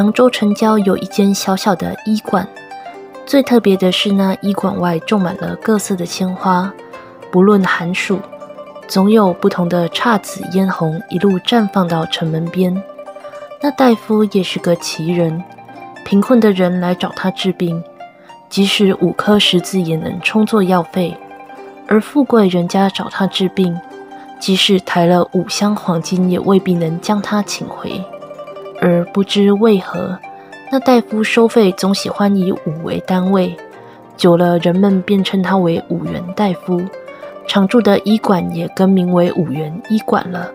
扬州城郊有一间小小的医馆，最特别的是，那医馆外种满了各色的鲜花，不论寒暑，总有不同的姹紫嫣红一路绽放到城门边。那大夫也是个奇人，贫困的人来找他治病，即使五颗石子也能充作药费；而富贵人家找他治病，即使抬了五箱黄金，也未必能将他请回。而不知为何，那大夫收费总喜欢以五为单位，久了人们便称他为五元大夫。常住的医馆也更名为五元医馆了。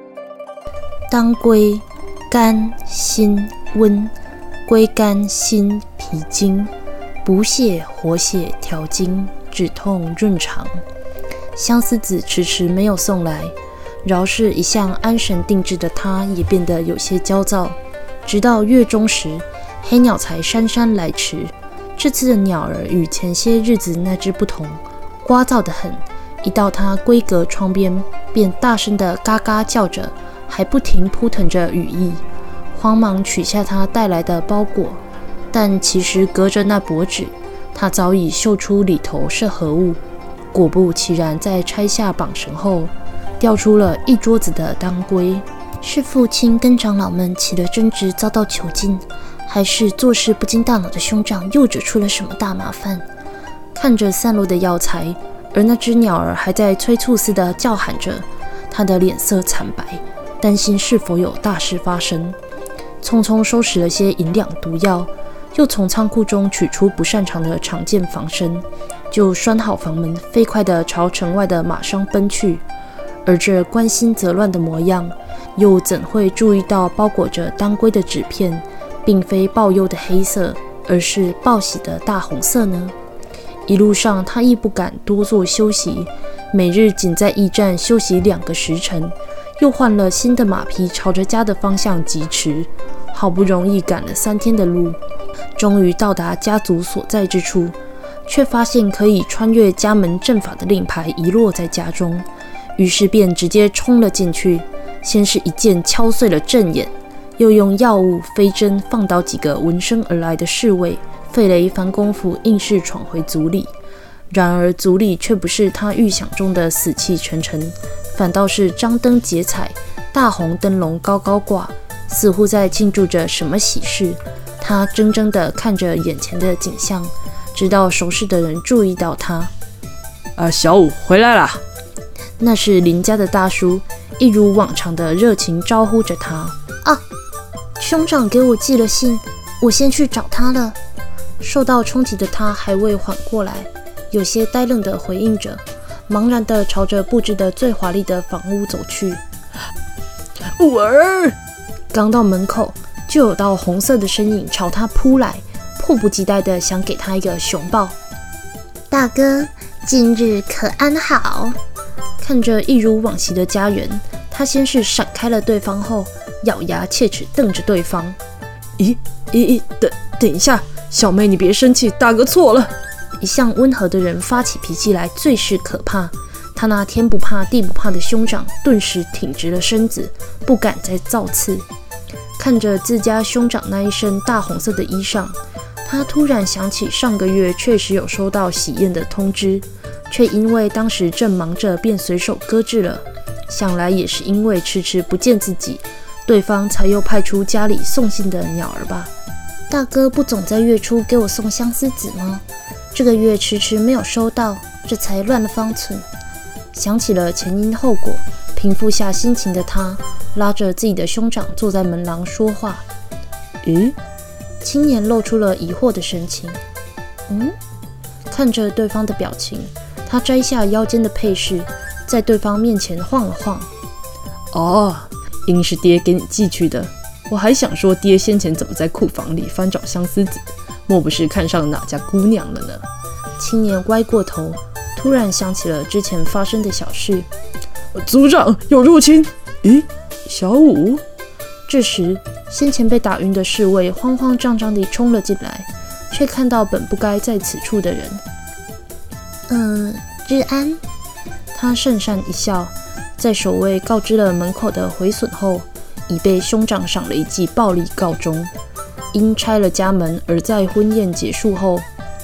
当归。肝、心、温，归肝、心、脾经，补血、活血、调经，止痛、润肠。相思子迟迟没有送来，饶是一向安神定志的他，也变得有些焦躁。直到月中时，黑鸟才姗姗来迟。这次的鸟儿与前些日子那只不同，聒噪得很。一到它闺阁窗边，便大声地嘎嘎叫着。还不停扑腾着羽翼，慌忙取下他带来的包裹，但其实隔着那薄纸，他早已嗅出里头是何物。果不其然，在拆下绑绳后，掉出了一桌子的当归。是父亲跟长老们起了争执，遭到囚禁，还是做事不经大脑的兄长又惹出了什么大麻烦？看着散落的药材，而那只鸟儿还在催促似的叫喊着，他的脸色惨白。担心是否有大事发生，匆匆收拾了些银两毒药，又从仓库中取出不擅长的长剑防身，就拴好房门，飞快地朝城外的马商奔去。而这关心则乱的模样，又怎会注意到包裹着当归的纸片，并非报忧的黑色，而是报喜的大红色呢？一路上，他亦不敢多做休息，每日仅在驿站休息两个时辰。又换了新的马匹，朝着家的方向疾驰。好不容易赶了三天的路，终于到达家族所在之处，却发现可以穿越家门阵法的令牌遗落在家中。于是便直接冲了进去，先是一剑敲碎了阵眼，又用药物飞针放倒几个闻声而来的侍卫，费了一番功夫，硬是闯回族里。然而族里却不是他预想中的死气沉沉。反倒是张灯结彩，大红灯笼高高挂，似乎在庆祝着什么喜事。他怔怔地看着眼前的景象，直到熟识的人注意到他。啊，小五回来啦！那是邻家的大叔，一如往常的热情招呼着他。啊，兄长给我寄了信，我先去找他了。受到冲击的他还未缓过来，有些呆愣地回应着。茫然地朝着布置的最华丽的房屋走去。五儿刚到门口，就有道红色的身影朝他扑来，迫不及待地想给他一个熊抱。大哥，今日可安好？看着一如往昔的家园，他先是闪开了对方，后咬牙切齿瞪着对方。咦咦咦，等等一下，小妹你别生气，大哥错了。一向温和的人发起脾气来最是可怕。他那天不怕地不怕的兄长顿时挺直了身子，不敢再造次。看着自家兄长那一身大红色的衣裳，他突然想起上个月确实有收到喜宴的通知，却因为当时正忙着，便随手搁置了。想来也是因为迟迟不见自己，对方才又派出家里送信的鸟儿吧？大哥不总在月初给我送相思子吗？这个月迟迟没有收到，这才乱了方寸。想起了前因后果，平复下心情的他，拉着自己的兄长坐在门廊说话。咦？青年露出了疑惑的神情。嗯？看着对方的表情，他摘下腰间的配饰，在对方面前晃了晃。哦，应是爹给你寄去的。我还想说，爹先前怎么在库房里翻找相思子？莫不是看上哪家姑娘了呢？青年歪过头，突然想起了之前发生的小事。族长有入侵！咦，小五？这时，先前被打晕的侍卫慌慌张张地冲了进来，却看到本不该在此处的人。嗯，日安。他讪讪一笑，在守卫告知了门口的毁损后，已被兄长赏了一记暴力告终。因拆了家门而在婚宴结束后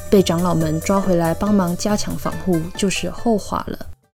被长老们抓回来帮忙加强防护，就是后话了。